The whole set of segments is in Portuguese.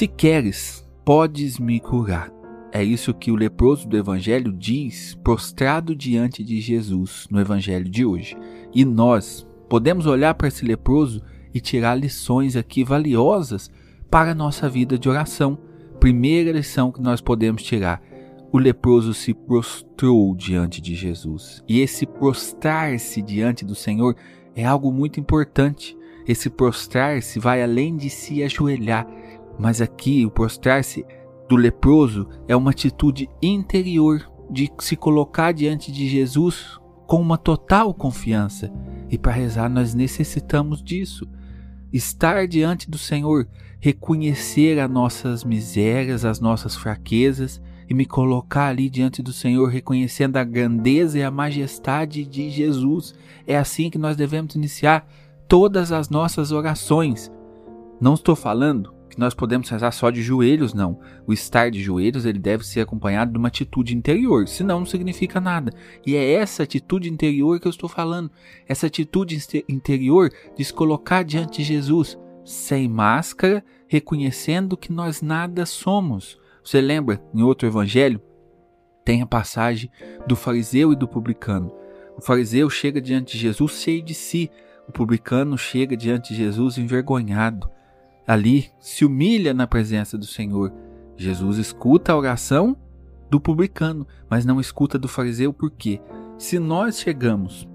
Se queres, podes me curar. É isso que o leproso do Evangelho diz, prostrado diante de Jesus no Evangelho de hoje. E nós podemos olhar para esse leproso e tirar lições aqui valiosas para a nossa vida de oração. Primeira lição que nós podemos tirar: o leproso se prostrou diante de Jesus. E esse prostrar-se diante do Senhor é algo muito importante. Esse prostrar-se vai além de se ajoelhar, mas aqui o prostrar-se do leproso é uma atitude interior de se colocar diante de Jesus com uma total confiança. E para rezar nós necessitamos disso. Estar diante do Senhor, reconhecer as nossas misérias, as nossas fraquezas e me colocar ali diante do Senhor, reconhecendo a grandeza e a majestade de Jesus. É assim que nós devemos iniciar todas as nossas orações. Não estou falando que nós podemos rezar só de joelhos, não. O estar de joelhos ele deve ser acompanhado de uma atitude interior, senão não significa nada. E é essa atitude interior que eu estou falando. Essa atitude interior de se colocar diante de Jesus, sem máscara, reconhecendo que nós nada somos. Você lembra, em outro evangelho, tem a passagem do fariseu e do publicano. O fariseu chega diante de Jesus cheio de si, o publicano chega diante de Jesus envergonhado ali se humilha na presença do Senhor. Jesus escuta a oração do publicano, mas não escuta do fariseu, por quê? Se nós chegamos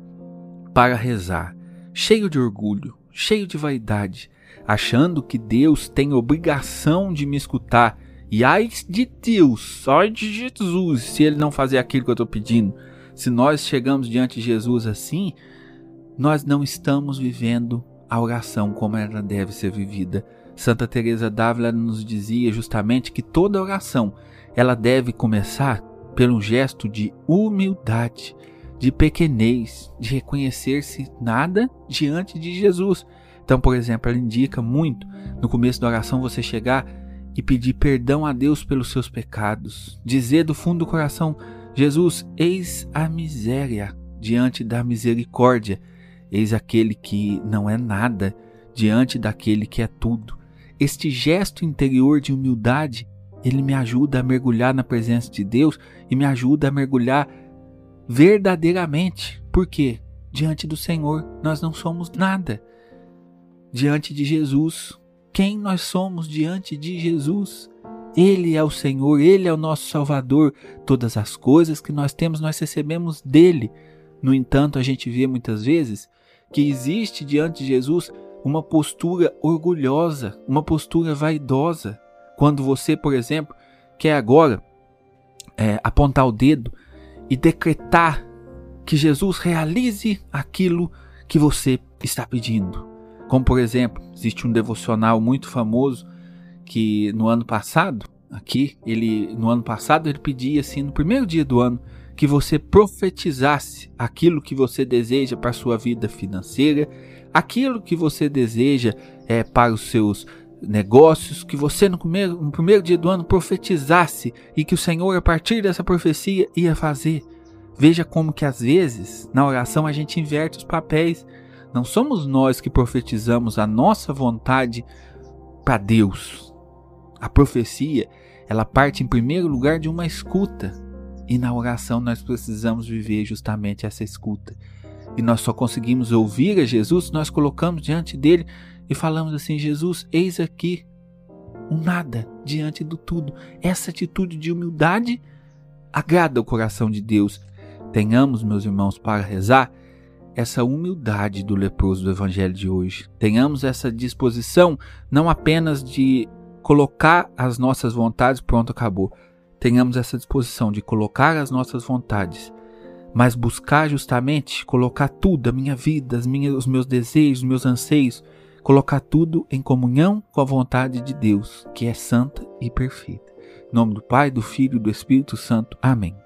para rezar, cheio de orgulho, cheio de vaidade, achando que Deus tem obrigação de me escutar, e ai de Deus, ai de Jesus, se ele não fazer aquilo que eu estou pedindo, se nós chegamos diante de Jesus assim, nós não estamos vivendo a oração como ela deve ser vivida. Santa Teresa d'Ávila nos dizia justamente que toda oração ela deve começar pelo gesto de humildade, de pequenez, de reconhecer-se nada diante de Jesus. Então, por exemplo, ela indica muito no começo da oração você chegar e pedir perdão a Deus pelos seus pecados, dizer do fundo do coração: Jesus, eis a miséria diante da misericórdia, eis aquele que não é nada diante daquele que é tudo. Este gesto interior de humildade, ele me ajuda a mergulhar na presença de Deus e me ajuda a mergulhar verdadeiramente. Por quê? Diante do Senhor, nós não somos nada. Diante de Jesus, quem nós somos diante de Jesus? Ele é o Senhor, Ele é o nosso Salvador. Todas as coisas que nós temos, nós recebemos dele. No entanto, a gente vê muitas vezes que existe diante de Jesus uma postura orgulhosa, uma postura vaidosa. Quando você, por exemplo, quer agora é, apontar o dedo e decretar que Jesus realize aquilo que você está pedindo. Como, por exemplo, existe um devocional muito famoso que no ano passado, aqui, ele no ano passado ele pedia assim, no primeiro dia do ano, que você profetizasse aquilo que você deseja para a sua vida financeira, aquilo que você deseja é, para os seus negócios, que você no primeiro, no primeiro dia do ano profetizasse e que o Senhor, a partir dessa profecia, ia fazer. Veja como que às vezes na oração a gente inverte os papéis. Não somos nós que profetizamos a nossa vontade para Deus. A profecia, ela parte em primeiro lugar de uma escuta. E na oração nós precisamos viver justamente essa escuta. E nós só conseguimos ouvir a Jesus, nós colocamos diante dele e falamos assim: Jesus, eis aqui um nada diante do tudo. Essa atitude de humildade agrada o coração de Deus. Tenhamos, meus irmãos, para rezar essa humildade do leproso do evangelho de hoje. Tenhamos essa disposição não apenas de colocar as nossas vontades, pronto, acabou. Tenhamos essa disposição de colocar as nossas vontades mas buscar justamente colocar tudo, a minha vida, as minhas, os meus desejos, os meus anseios, colocar tudo em comunhão com a vontade de Deus, que é santa e perfeita. Em nome do Pai, do Filho e do Espírito Santo. Amém.